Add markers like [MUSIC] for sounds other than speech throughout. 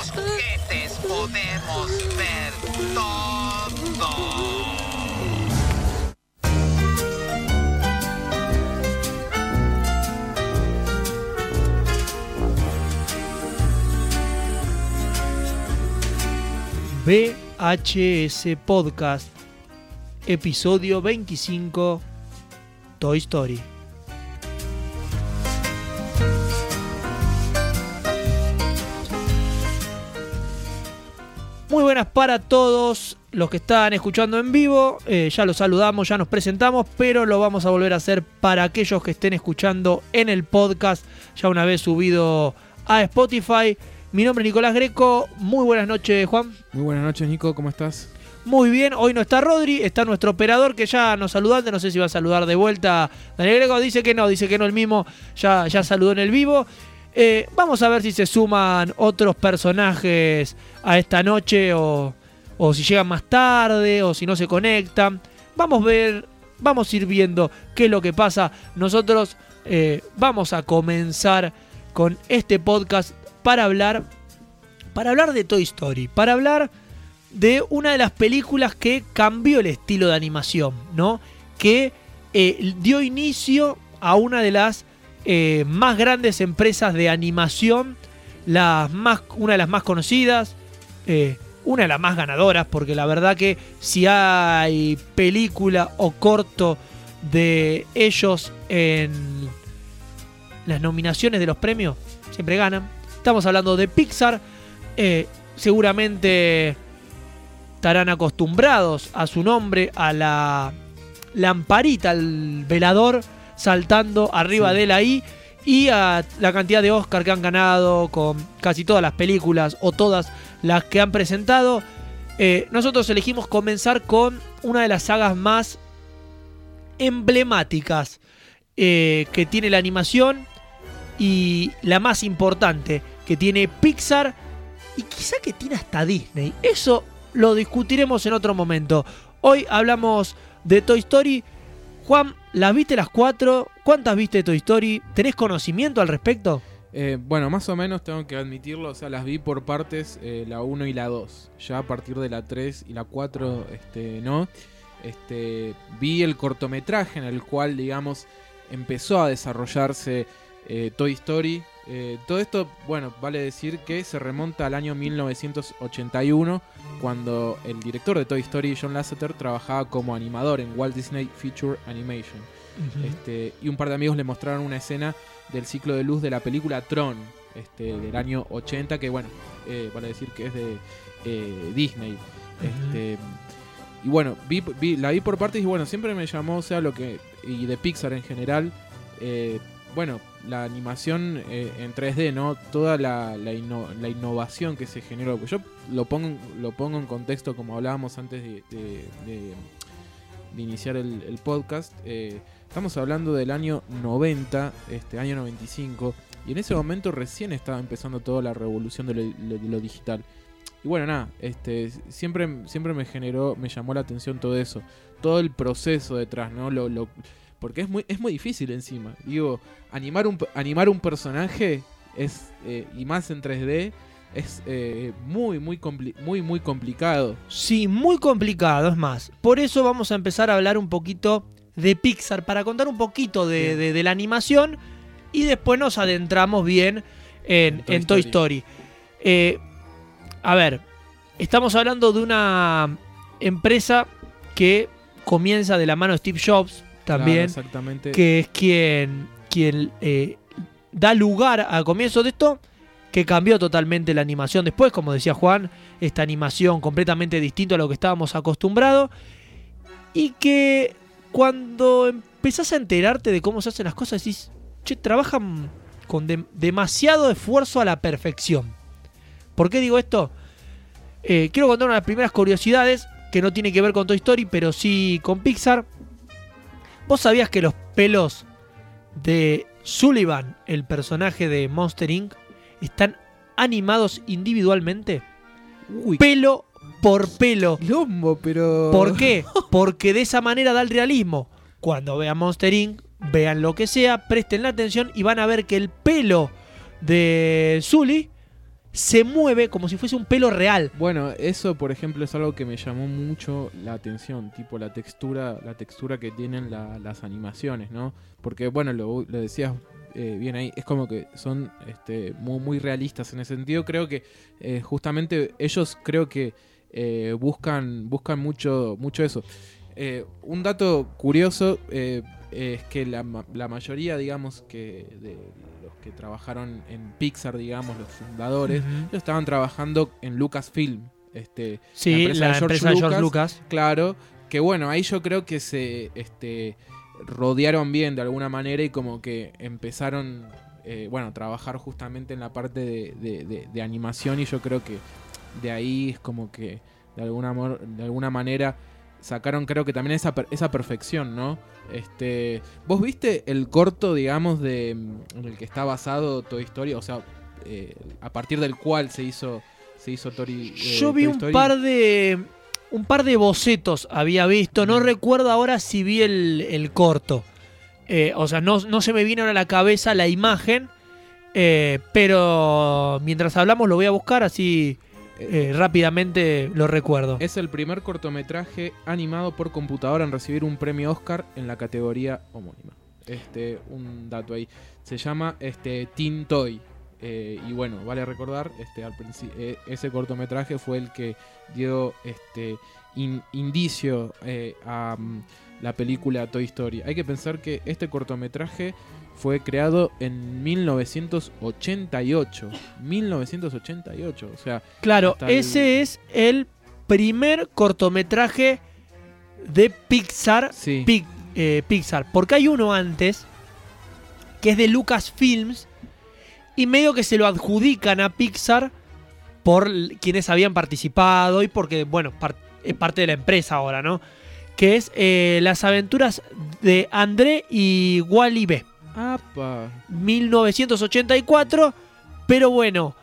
los juguetes podemos ver todo. VHS Podcast, episodio 25, Toy Story. Buenas para todos los que están escuchando en vivo. Eh, ya los saludamos, ya nos presentamos, pero lo vamos a volver a hacer para aquellos que estén escuchando en el podcast, ya una vez subido a Spotify. Mi nombre es Nicolás Greco. Muy buenas noches, Juan. Muy buenas noches, Nico, ¿cómo estás? Muy bien, hoy no está Rodri, está nuestro operador que ya nos saludó antes, no sé si va a saludar de vuelta. Daniel Greco dice que no, dice que no el mismo, ya, ya saludó en el vivo. Eh, vamos a ver si se suman otros personajes a esta noche o, o si llegan más tarde o si no se conectan. Vamos a ver, vamos a ir viendo qué es lo que pasa. Nosotros eh, vamos a comenzar con este podcast para hablar, para hablar de Toy Story, para hablar de una de las películas que cambió el estilo de animación, ¿no? Que eh, dio inicio a una de las eh, más grandes empresas de animación, las más, una de las más conocidas, eh, una de las más ganadoras, porque la verdad que si hay película o corto de ellos en las nominaciones de los premios, siempre ganan. Estamos hablando de Pixar, eh, seguramente estarán acostumbrados a su nombre, a la lamparita, al velador saltando arriba Sí. de él ahí y a la cantidad de Oscar que han ganado con casi todas las películas o todas las que han presentado. Eh, nosotros elegimos comenzar con una de las sagas más emblemáticas eh, que tiene la animación y la más importante que tiene Pixar y quizá que tiene hasta Disney. Eso lo discutiremos en otro momento. Hoy hablamos de Toy Story. Juan, ¿las viste las cuatro? ¿Cuántas viste de Toy Story? ¿Tenés conocimiento al respecto? Eh, bueno, más o menos tengo que admitirlo, o sea, las vi por partes, eh, la 1 y la 2. Ya a partir de la 3 y la 4, este, no. Este, vi el cortometraje en el cual, digamos, empezó a desarrollarse eh, Toy Story. Eh, todo esto, bueno, vale decir que se remonta al año 1981, cuando el director de Toy Story, John Lasseter, trabajaba como animador en Walt Disney Feature Animation. Este, y un par de amigos le mostraron una escena del ciclo de luz de la película Tron, este, del año 80, que bueno, eh, vale decir que es de eh, Disney. Este, y bueno, vi, vi- la vi por partes y bueno, siempre me llamó, o sea, lo que. y de Pixar en general. eh, bueno, la animación eh, en 3D, ¿no? Toda la, la, inno- la innovación que se generó. Yo lo pongo, lo pongo en contexto como hablábamos antes de, de- iniciar el, podcast. eh, estamos hablando del año 90, este año 95, y en ese momento recién estaba empezando toda la revolución de lo, lo- de lo digital. Y bueno, nada, este, siempre, siempre me generó, me llamó la atención todo eso, todo el proceso detrás, ¿no? Lo, lo- porque es muy, es muy difícil encima. Digo, animar un, animar un personaje es, eh, y más en 3D, es eh, muy, muy, compli- muy, muy complicado. Sí, muy complicado, es más. Por eso vamos a empezar a hablar un poquito de Pixar, para contar un poquito de, de- de la animación y después nos adentramos bien en, En Toy en Toy Story. Story. Eh, a ver, estamos hablando de una empresa que comienza de la mano de Steve Jobs Claro, también, exactamente. que es quien, quien eh, da lugar al comienzo de esto, que cambió totalmente la animación después, como decía Juan, esta animación completamente distinta a lo que estábamos acostumbrados, y que cuando empezás a enterarte de cómo se hacen las cosas, decís, che, trabajan con dem- demasiado esfuerzo a la perfección. ¿Por qué digo esto? Eh, quiero contar una de las primeras curiosidades que no tiene que ver con Toy Story, pero sí con Pixar. ¿Vos sabías que los pelos de Sullivan, el personaje de Monster Inc., están animados individualmente? Uy, Pelo por pelo. pero. ¿Por qué? [LAUGHS] Porque de esa manera da el realismo. Cuando vean Monster Inc., vean lo que sea, presten la atención y van a ver que el pelo de Sully se mueve como si fuese un pelo real. Bueno, eso por ejemplo es algo que me llamó mucho la atención, tipo la textura, la textura que tienen la- las animaciones, ¿no? Porque bueno, lo, decías eh, bien ahí, es como que son este, muy, realistas en ese sentido. Creo que eh, justamente ellos creo que eh, buscan, buscan mucho, mucho eso. Un dato curioso es que la, la mayoría, digamos, que de los que trabajaron en Pixar, digamos, los fundadores, ellos estaban trabajando en Lucasfilm. Este, Sí, empresa la de George empresa de George Lucas. Claro, que bueno, ahí yo creo que se este, rodearon bien de alguna manera y como que empezaron, eh, bueno, a trabajar justamente en la parte de, de- de- de animación y yo creo que de ahí es como que de alguna, de alguna manera sacaron creo que también esa, per- esa perfección, ¿no? Este, ¿Vos viste el corto, digamos, de en el que está basado Toy Story? O sea, eh, a partir del cual se hizo, se hizo Tori, eh, Yo vi Toy un par de. Un par de bocetos había visto. No Mm. recuerdo ahora si vi el, el corto. Eh, o sea, no, no se me viene ahora a la cabeza la imagen. eh, pero mientras hablamos lo voy a buscar así eh, rápidamente lo recuerdo. Es el primer cortometraje animado por computadora en recibir un premio Oscar en la categoría homónima. Este, un dato ahí. Se llama este, Teen Toy. Eh, y bueno, vale recordar, este, al eh, ese cortometraje fue el que dio este in- indicio eh, a mm, la película Toy Story. Hay que pensar que este cortometraje fue creado en 1988. 1988, o sea, Claro, el- ese es el primer cortometraje de Pixar sí. Eh, Pixar. Porque hay uno antes que es de Lucasfilms y medio que se lo adjudican a Pixar por quienes habían participado y porque, bueno, par- es parte de la empresa ahora, ¿no? Que es eh, Las aventuras de André y Wally B. Apa. 1984, pero bueno,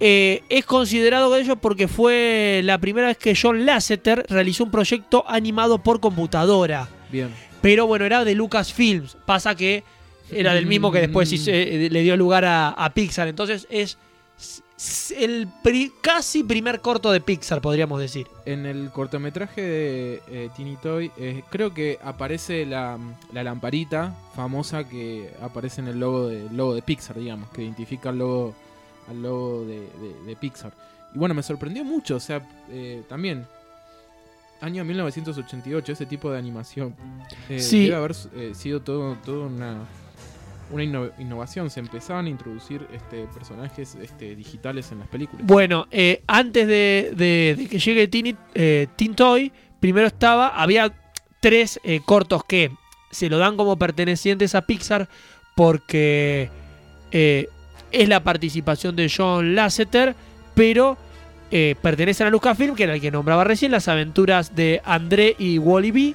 eh, es considerado de ello porque fue la primera vez que John Lasseter realizó un proyecto animado por computadora. Bien. Pero bueno, era de Lucasfilms. Pasa que era del mismo que después hizo- eh, le dio lugar a, a Pixar. Entonces es el pri- casi primer corto de Pixar, podríamos decir. En el cortometraje de eh, Teeny Toy, eh, creo que aparece la, la lamparita famosa que aparece en el logo de, logo de Pixar, digamos, que identifica al logo, al logo de, de- de Pixar. Y bueno, me sorprendió mucho, o sea, eh, también, año 1988, ese tipo de animación. eh, Sí. Debe haber eh, sido todo, todo una, una inno- innovación. Se empezaban a introducir este, personajes este, digitales en las películas. Bueno, eh, antes de, de- de que llegue eh, Teen Toy, primero estaba, había tres eh, cortos que se lo dan como pertenecientes a Pixar porque eh, es la participación de John Lasseter, pero pertenecen a Lucasfilm, que era el que nombraba recién, las aventuras de André y Wally B.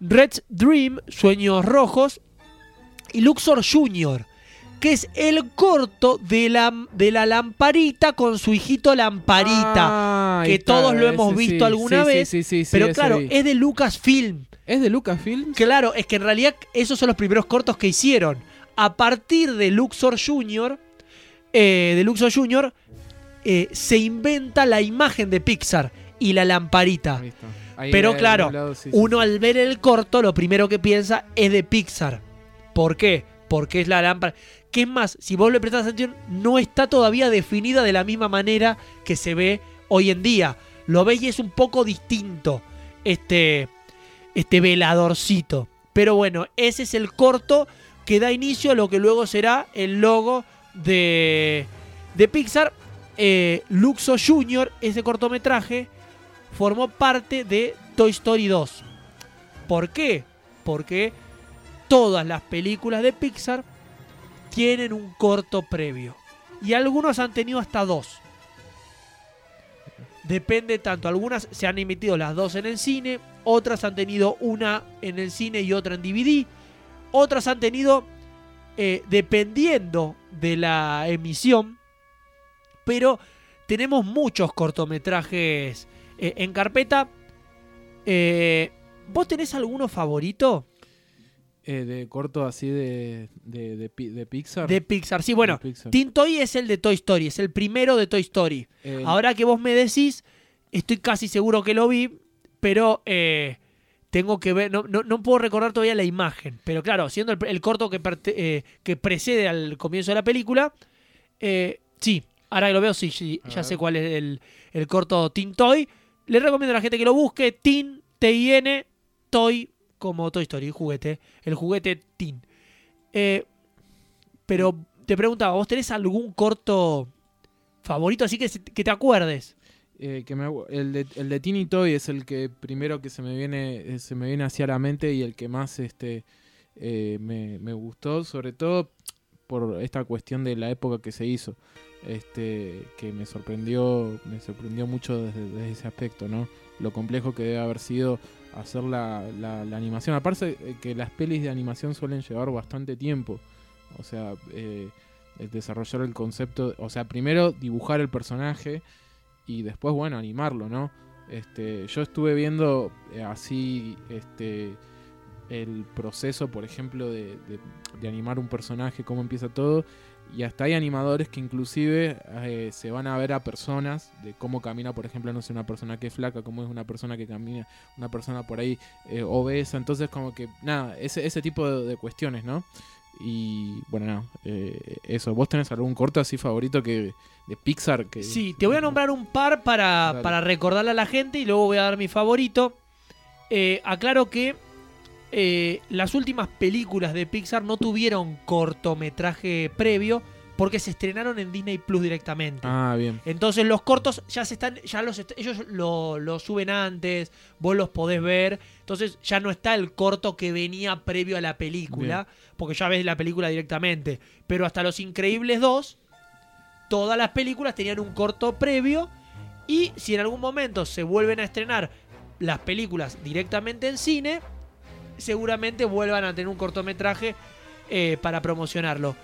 Red's Dream, Sueños Rojos, y Luxor Jr., que es el corto de la, de la lamparita con su hijito Lamparita. Ah, que todos lo hemos visto sí, alguna sí, vez, sí, sí, sí, Pero claro, vi. es de Lucasfilm. ¿Es de Lucasfilm? Claro, es que en realidad esos son los primeros cortos que hicieron. A partir de Luxor Jr., eh, de Luxor Jr., eh, se inventa la imagen de Pixar y la lamparita. Ahí Pero claro, lado, sí, sí, Uno sí. al ver el corto, lo primero que piensa es de Pixar. ¿Por qué? Porque es la lámpara. Que es más, si vos le prestás atención, no está todavía definida de la misma manera que se ve hoy en día. Lo ves y es un poco distinto. Este, este veladorcito. Pero bueno, ese es el corto que da inicio a lo que luego será el logo de, de Pixar. Eh, Luxo Jr., ese cortometraje, formó parte de Toy Story 2. ¿Por qué? Porque todas las películas de Pixar tienen un corto previo. Y algunos han tenido hasta dos. Depende tanto. Algunas se han emitido las dos en el cine. Otras han tenido una en el cine y otra en DVD. Otras han tenido, eh, dependiendo de la emisión. Pero tenemos muchos cortometrajes eh, en carpeta. Eh, ¿Vos tenés alguno favorito? Eh, de corto así de, de, de, Pi- de Pixar. De Pixar. Sí, bueno, Pixar. Teen Toy es el de Toy Story, es el primero de Toy Story. Ahora que vos me decís, estoy casi seguro que lo vi, pero eh, tengo que ver, no, no, no puedo recordar todavía la imagen. Pero claro, siendo el, el corto que, eh, que precede al comienzo de la película, sí, ahora que lo veo, sí, sí, ya sé cuál es el, el corto Teen Toy. Le recomiendo a la gente que lo busque, Teen, T-I-N, Toy, como Toy Story, juguete, el juguete Teen. Eh, pero te preguntaba, ¿vos tenés algún corto favorito así que, que te acuerdes? Eh, que me el, de, el de Toy es el que primero que se me viene eh, se me viene hacia la mente y el que más este eh, me, me gustó sobre todo por esta cuestión de la época que se hizo este que me sorprendió me sorprendió mucho desde, desde ese aspecto no lo complejo que debe haber sido hacer la, la- la animación aparte eh, que las pelis de animación suelen llevar bastante tiempo o sea eh, el desarrollar el concepto o sea primero dibujar el personaje y después, bueno, animarlo, ¿no? Este, yo estuve viendo eh, así este, el proceso, por ejemplo, de, de- de animar un personaje, cómo empieza todo, y hasta hay animadores que inclusive eh, se van a ver a personas, de cómo camina, por ejemplo, no sé, una persona que es flaca, cómo es una persona que camina, una persona por ahí eh, obesa, entonces como que, nada, ese, ese tipo de, de cuestiones, ¿no? Y bueno, nada, eh, eso, ¿vos tenés algún corto así favorito que de Pixar? Que, Sí, te voy a nombrar un par para, Dale. para recordarle a la gente y luego voy a dar mi favorito. Eh, aclaro que eh, las últimas películas de Pixar no tuvieron cortometraje previo porque se estrenaron en Disney Plus directamente. Ah, bien. Entonces los cortos ya se están, ya los est- ellos lo, lo suben antes, vos los podés ver. Entonces ya no está el corto que venía previo a la película, porque ya ves la película directamente. Pero hasta Los Increíbles 2, todas las películas tenían un corto previo. Y si en algún momento se vuelven a estrenar las películas directamente en cine, seguramente vuelvan a tener un cortometraje eh, para promocionarlo.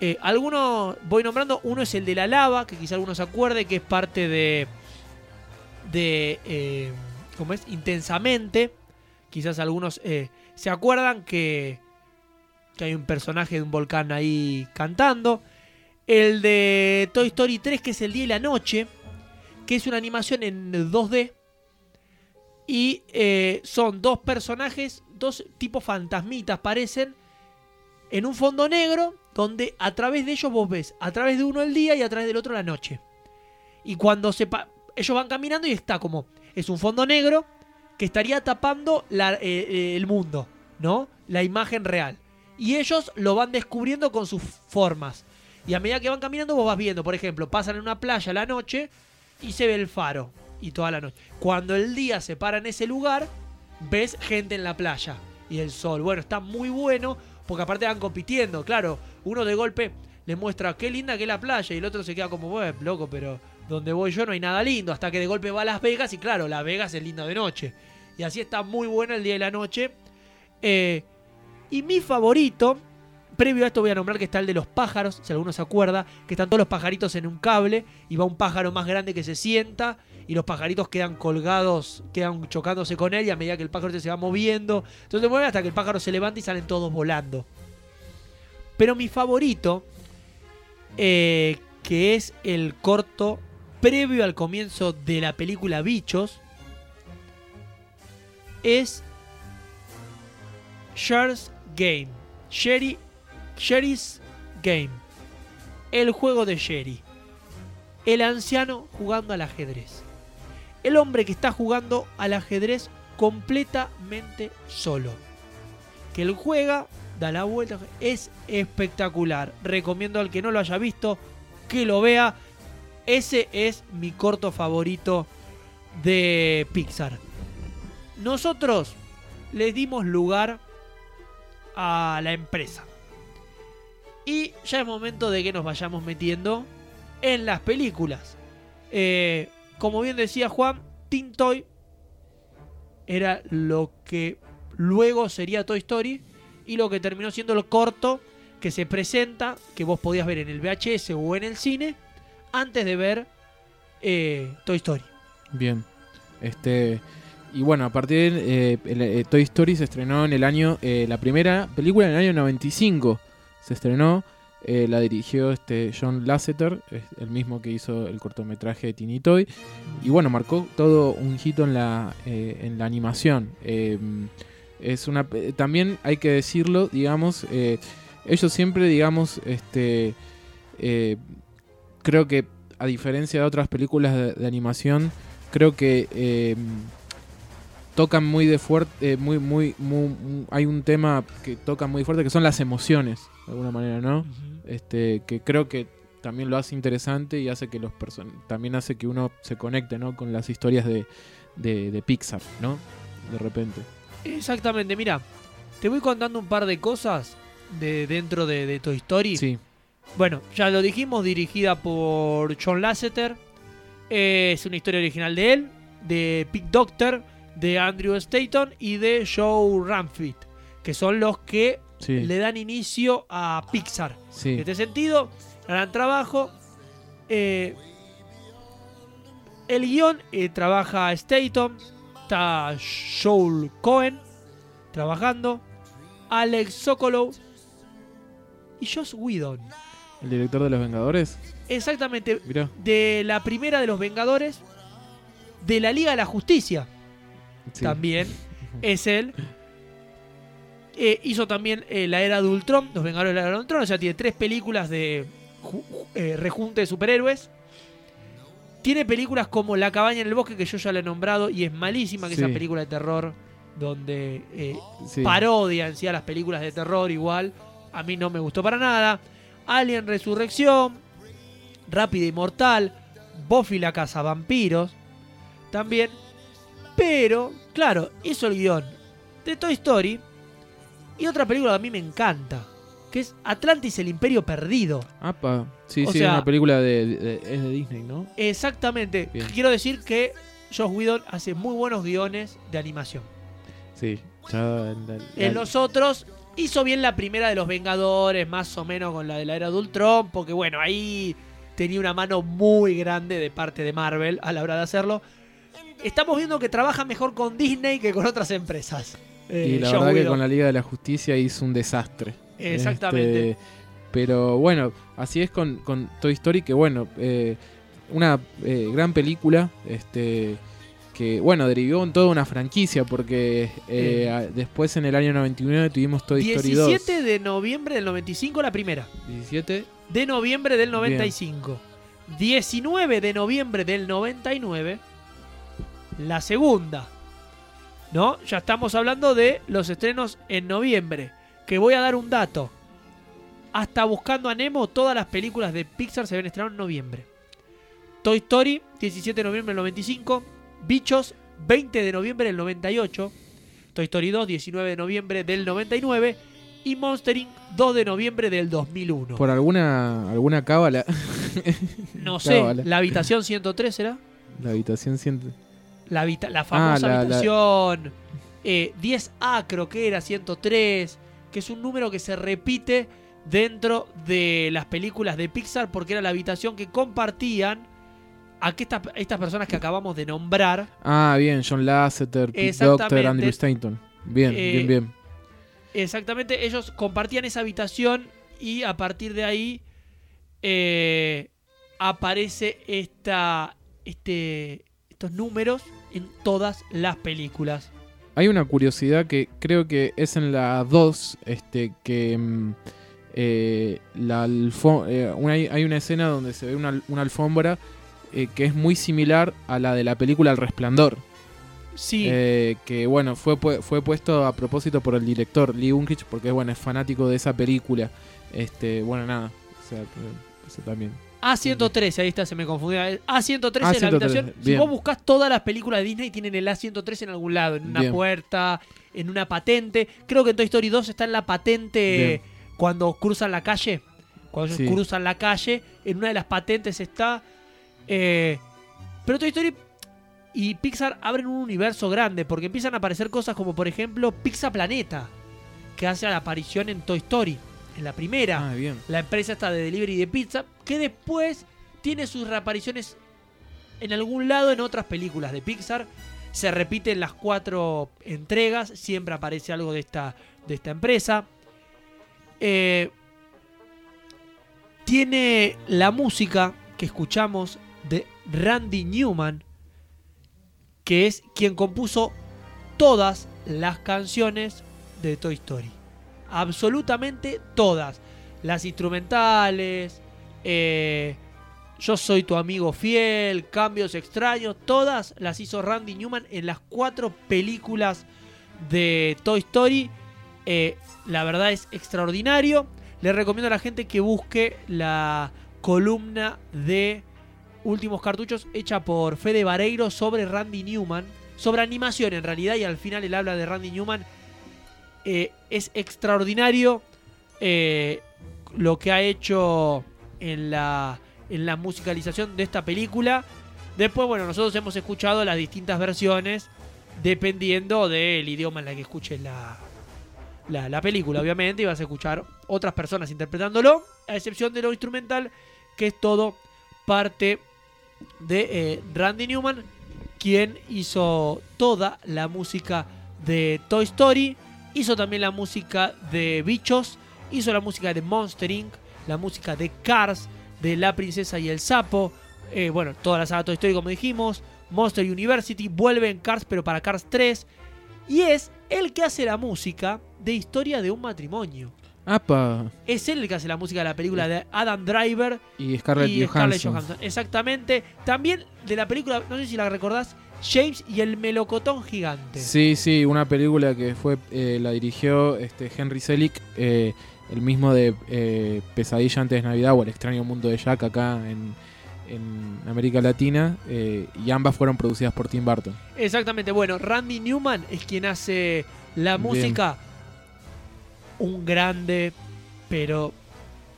Eh, algunos voy nombrando. Uno es el de la lava, que quizá algunos se acuerde, que es parte de. de. eh, ¿Cómo es? Intensamente. Quizás algunos se acuerdan que. que hay un personaje de un volcán ahí cantando. El de Toy Story 3, que es el día y la noche. Que es una animación en 2D. Y eh, son dos personajes, dos tipos fantasmitas parecen, en un fondo negro, donde a través de ellos vos ves, a través de uno el día y a través del otro la noche. Y cuando se ellos van caminando y está como, es un fondo negro que estaría tapando eh, eh, el mundo, ¿no? La imagen real. Y ellos lo van descubriendo con sus formas. Y a medida que van caminando vos vas viendo, por ejemplo, pasan en una playa la noche y se ve el faro. Y toda la noche. Cuando el día se para en ese lugar, ves gente en la playa. Y el sol. Bueno, está muy bueno. Porque aparte van compitiendo. Claro, uno de golpe le muestra qué linda que es la playa. Y el otro se queda como, bueno, loco, pero donde voy yo no hay nada lindo. Hasta que de golpe va a Las Vegas. Y claro, Las Vegas es lindo de noche. Y así está muy bueno el día y la noche. Eh, y mi favorito, previo a esto voy a nombrar que está el de los pájaros, si alguno se acuerda, que están todos los pajaritos en un cable y va un pájaro más grande que se sienta y los pajaritos quedan colgados, quedan chocándose con él y a medida que el pájaro se va moviendo, entonces se mueve hasta que el pájaro se levanta y salen todos volando. Pero mi favorito, eh, que es el corto previo al comienzo de la película Bichos, es Sherry's Game. Sherry, Sherry's Game. El juego de Sherry. El anciano jugando al ajedrez. El hombre que está jugando al ajedrez completamente solo. Que él juega, da la vuelta. Es espectacular. Recomiendo al que no lo haya visto que lo vea. Ese es mi corto favorito de Pixar. Nosotros le dimos lugar a la empresa. Y ya es momento de que nos vayamos metiendo en las películas. Eh, como bien decía Juan, Teen Toy era lo que luego sería Toy Story y lo que terminó siendo el corto que se presenta, que vos podías ver en el VHS o en el cine, antes de ver eh, Toy Story. Bien. Este. Y bueno, a partir de eh, eh, Toy Story se estrenó en el año, eh, la primera película en el año 95 se estrenó, eh, la dirigió este John Lasseter, es el mismo que hizo el cortometraje de Tiny Toy, y bueno, marcó todo un hito en la, eh, en la animación. Eh, es una, eh, también hay que decirlo, digamos, ellos siempre, digamos, este, creo que a diferencia de otras películas de, animación, creo que eh, tocan muy de fuerte, muy, muy, muy- hay un tema que toca muy fuerte que son las emociones, de alguna manera, ¿no? Este, que creo que también lo hace interesante y hace que los también hace que uno se conecte, ¿no? Con las historias de, de, de Pixar, ¿no? De repente. Exactamente, mira, te voy contando un par de cosas de dentro de, de Toy Story. Sí, Bueno, ya lo dijimos, dirigida por John Lasseter. Eh, es una historia original de él, de Pete Doctor, de Andrew Staton y de Joe Ramfit, que son los que sí, le dan inicio a Pixar. sí. En este sentido, gran trabajo. Eh, el guion eh, trabaja Staton, está Joel Cohen trabajando, Alex Sokolov y Joss Whedon. El director de Los Vengadores, Exactamente, mirá. de la primera de los Vengadores, de la Liga de la Justicia Sí. también [LAUGHS] es él. Eh, hizo también eh, La Era de Ultron, Los Vengadores de la Era de Ultron, o sea, tiene tres películas de eh, rejunte de superhéroes. Tiene películas como La Cabaña en el Bosque, que yo ya le he nombrado, y es malísima, que Sí. esa película de terror, donde eh, Sí. parodia en sí a las películas de terror igual. A mí no me gustó para nada. Alien Resurrección, Rápida y Mortal, Buffy la Casa Vampiros, también. Pero, claro, hizo el guion de Toy Story y otra película que a mí me encanta, que es Atlantis el Imperio Perdido. Apa. Sí, O sí, sea- una película de, de- es de Disney, ¿no? Exactamente. Bien. Quiero decir que Josh Whedon hace muy buenos guiones de animación. Sí. Ya la- la- En los otros hizo bien la primera de los Vengadores, más o menos con la de la era de Ultron, porque bueno, ahí tenía una mano muy grande de parte de Marvel a la hora de hacerlo. Estamos viendo que trabaja mejor con Disney que con otras empresas. Eh, y la verdad que con la Liga de la Justicia hizo un desastre. Exactamente. Este, pero bueno, así es con, con Toy Story, que bueno, eh, una eh, gran película, este que bueno, derivó en toda una franquicia, porque eh, a- después en el año 99 tuvimos Toy Story 2. 17 de noviembre del 95 la primera. 17, De noviembre del 95. 19 de noviembre del 99 la segunda. ¿No? Ya estamos hablando de los estrenos en noviembre. Que voy a dar un dato. Hasta Buscando a Nemo, todas las películas de Pixar se ven estrenadas en noviembre. Toy Story, 17 de noviembre del 95. Bichos, 20 de noviembre del 98. Toy Story 2, 19 de noviembre del 99. Y Monster Inc., 2 de noviembre del 2001. por alguna alguna cábala, No [LAUGHS] sé, Cábala. la habitación 103 será. la habitación siente. La, la famosa Ah, la- la- habitación eh, 10A creo que era, 103, que es un número que se repite dentro de las películas de Pixar porque era la habitación que compartían aquí estas, estas personas que acabamos de nombrar. Ah, bien, John Lasseter, Pete. Doctor, Andrew Stanton. Bien, Eh, bien, bien. Exactamente, ellos compartían esa habitación y a partir de ahí eh, aparece esta, este, estos números en todas las películas. Hay una curiosidad que creo que es en la 2, este, que mm, eh, la eh, una- hay, una escena donde se ve una, una alfombra eh, que es muy similar a la de la película El Resplandor. Sí, Eh, que bueno, fue, fue puesto a propósito por el director Lee Unkrich, porque bueno, es fanático de esa película. Este, bueno, nada. O sea, eso también. A113, ahí está, se me confundió. A113 es la A113, habitación. Si bien. vos buscas todas las películas de Disney, tienen el A113 en algún lado, en una Bien. puerta, en una patente. Creo que en Toy Story 2 está en la patente Bien. cuando cruzan la calle. Cuando ellos Sí. cruzan la calle, en una de las patentes está. eh, pero Toy Story y Pixar abren un universo grande porque empiezan a aparecer cosas como, por ejemplo, Pizza Planeta, que hace la aparición en Toy Story, en la primera Ah, bien. la empresa esta de delivery de pizza, que después tiene sus reapariciones en algún lado en otras películas de Pixar. Se repiten las cuatro entregas, siempre aparece algo de esta, de esta empresa. Eh, tiene la música que escuchamos de Randy Newman, que es quien compuso todas las canciones de Toy Story. Absolutamente todas. Las instrumentales, eh, Yo soy tu amigo fiel, Cambios extraños, todas las hizo Randy Newman en las cuatro películas de Toy Story. Eh, la verdad es extraordinario. Le recomiendo a la gente que busque la columna de Últimos Cartuchos hecha por Fede Vareiro sobre Randy Newman. Sobre animación en realidad y al final él habla de Randy Newman. Eh, es extraordinario lo que ha hecho en la, en la musicalización de esta película. Después, bueno, nosotros hemos escuchado las distintas versiones dependiendo del idioma en la que escuches la, la, la película, obviamente, y vas a escuchar otras personas interpretándolo, a excepción de lo instrumental, que es todo parte de eh, Randy Newman, quien hizo toda la música de Toy Story, hizo también la música de Bichos, hizo la música de Monster Inc., la música de Cars, de La Princesa y el Sapo, eh, bueno, toda la saga Toy Story como dijimos, Monster University, vuelve en Cars pero para Cars 3, y es el que hace la música de Historia de un matrimonio. ¡Apa! Es él el que hace la música de la película de Adam Driver Y Scarlett y Johansson. Scarlett Johansson. Exactamente. También de la película, no sé si la recordás, James y el melocotón gigante. Sí, sí, una película que fue eh, la dirigió este Henry Selick, eh, el mismo de eh, Pesadilla antes de Navidad o El extraño mundo de Jack acá en, en América Latina, eh, y ambas fueron producidas por Tim Burton. Exactamente. Bueno, Randy Newman es quien hace la Bien. música. Un grande, pero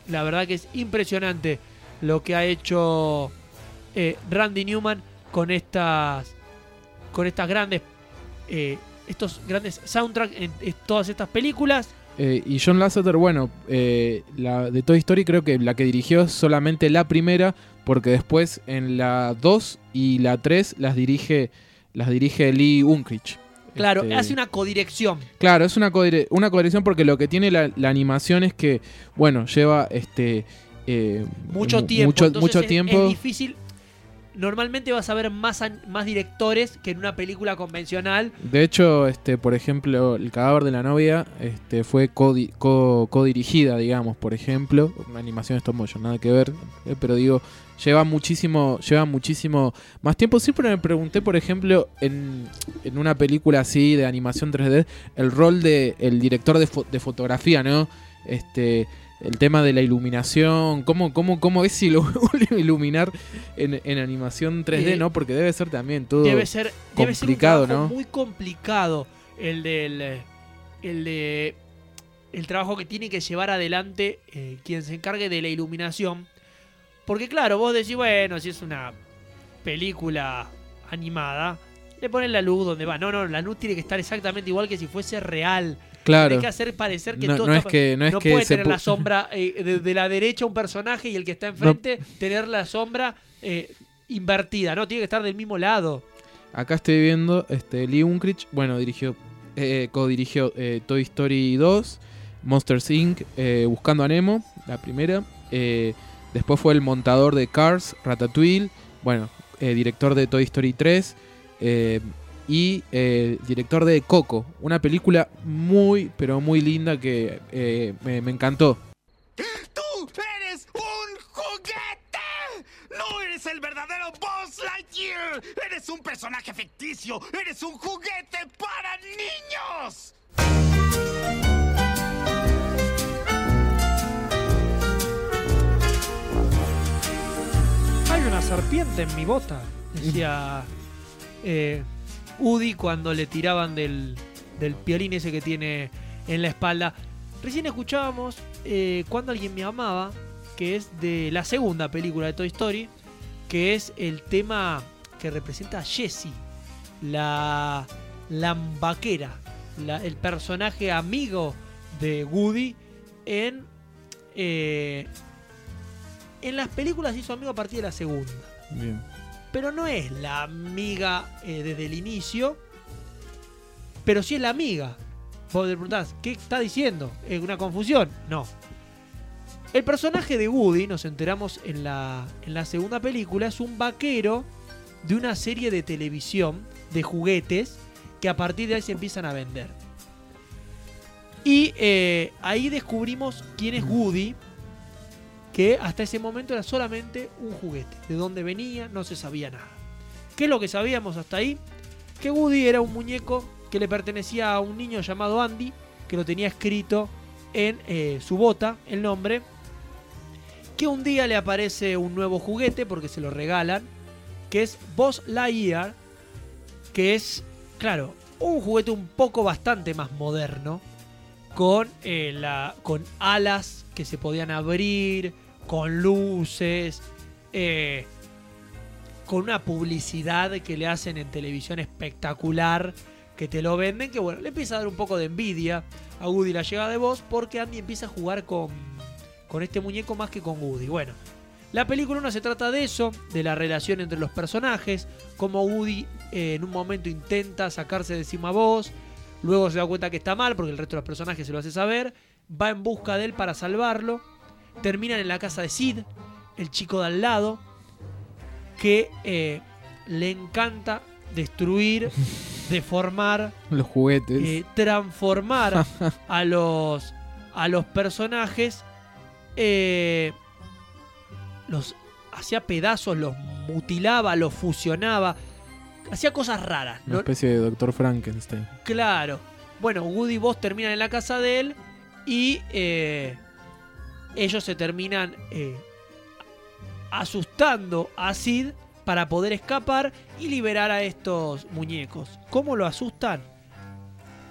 la verdad que es impresionante lo que ha hecho eh, Randy Newman con estas con estas grandes estos grandes soundtracks en, en todas estas películas. Eh, y John Lasseter, bueno, eh, la de Toy Story creo que la que dirigió es solamente la primera, porque después en la 2 y la 3 las dirige, las dirige Lee Unkrich. Claro, Este, hace una codirección. Claro, es una, codire- una codirección porque lo que tiene la, la animación es que, bueno, lleva este eh, mucho mu- tiempo. Mucho, entonces mucho es- tiempo. Es difícil. Normalmente vas a ver más, más directores que en una película convencional. De hecho, este, por ejemplo, El cadáver de la novia este, fue codi- co- co-dirigida, digamos, por ejemplo. Una animación stop motion, nada que ver. eh, pero digo, lleva muchísimo, lleva muchísimo más tiempo. Siempre me pregunté, por ejemplo, en, en una película así de animación 3D, el rol de el director de, de fotografía, ¿no? Este. El tema de la iluminación, cómo, cómo, cómo es ilu- [LAUGHS] iluminar en, en animación 3D, Eh, ¿no? Porque debe ser también todo. Debe ser, debe ser un complicado, ¿no? muy complicado el del eh, el de el trabajo que tiene que llevar adelante eh, quien se encargue de la iluminación. Porque claro, vos decís, bueno, si es una película animada, le ponen la luz donde va. No, no, la luz tiene que estar exactamente igual que si fuese real. Claro. Tiene que hacer parecer que no, todo no está es que no es no que puede tener la sombra [LAUGHS] eh, de, de la derecha un personaje y el que está enfrente tener la sombra eh, invertida, ¿no? Tiene que estar del mismo lado. Acá estoy viendo este Lee Unkrich, bueno, dirigió eh, co-dirigió eh, Toy Story 2, Monsters Inc, Buscando a Nemo, la primera. después fue el montador de Cars, Ratatouille, bueno, director de Toy Story 3 eh, y eh, director de Coco, una película muy pero muy linda que eh, me, me encantó. ¡Tú eres un juguete! ¡No eres el verdadero Buzz Lightyear! ¡Eres un personaje ficticio! ¡Eres un juguete para niños! Hay una serpiente en mi bota, decía [LAUGHS] eh, Udi cuando le tiraban del, del piolín ese que tiene en la espalda. Recién escuchábamos eh, Cuando alguien me amaba, que es de la segunda película de Toy Story, que es el tema que representa a Jessie, la, la vaquera, la- el personaje amigo de Woody en, eh, en las películas hizo amigo a partir de la segunda. Bien. Pero no es la amiga eh, desde el inicio, pero sí es la amiga. Vos te preguntás, ¿qué está diciendo? ¿Es una confusión? No. El personaje de Woody, nos enteramos en la, en la segunda película, es un vaquero de una serie de televisión de juguetes que a partir de ahí se empiezan a vender. Y eh, ahí descubrimos quién es Woody, que hasta ese momento era solamente un juguete. De dónde venía, no se sabía nada. ¿Qué es lo que sabíamos hasta ahí? Que Woody era un muñeco que le pertenecía a un niño llamado Andy, que lo tenía escrito en eh, su bota, el nombre. Que un día le aparece un nuevo juguete porque se lo regalan, que es Boss Lightyear, que es, claro, un juguete un poco bastante más moderno, con, eh, con alas que se podían abrir, con luces, eh, con una publicidad que le hacen en televisión espectacular, que te lo venden, que bueno, le empieza a dar un poco de envidia a Woody la llegada de voz, porque Andy empieza a jugar con, con este muñeco más que con Woody. Bueno, la película no se trata de eso, de la relación entre los personajes, como Woody eh, en un momento intenta sacarse de encima a Buzz, luego se da cuenta que está mal porque el resto de los personajes se lo hace saber, va en busca de él para salvarlo, terminan en la casa de Sid, el chico de al lado, que eh, le encanta destruir, [LAUGHS] deformar, Los juguetes. eh, transformar [LAUGHS] a los a los personajes eh, los hacía pedazos los mutilaba los fusionaba hacía cosas raras Una ¿no? especie de Doctor Frankenstein. claro bueno Woody y Buzz terminan en la casa de él y ellos se terminan eh, asustando a Sid para poder escapar y liberar a estos muñecos. ¿Cómo lo asustan?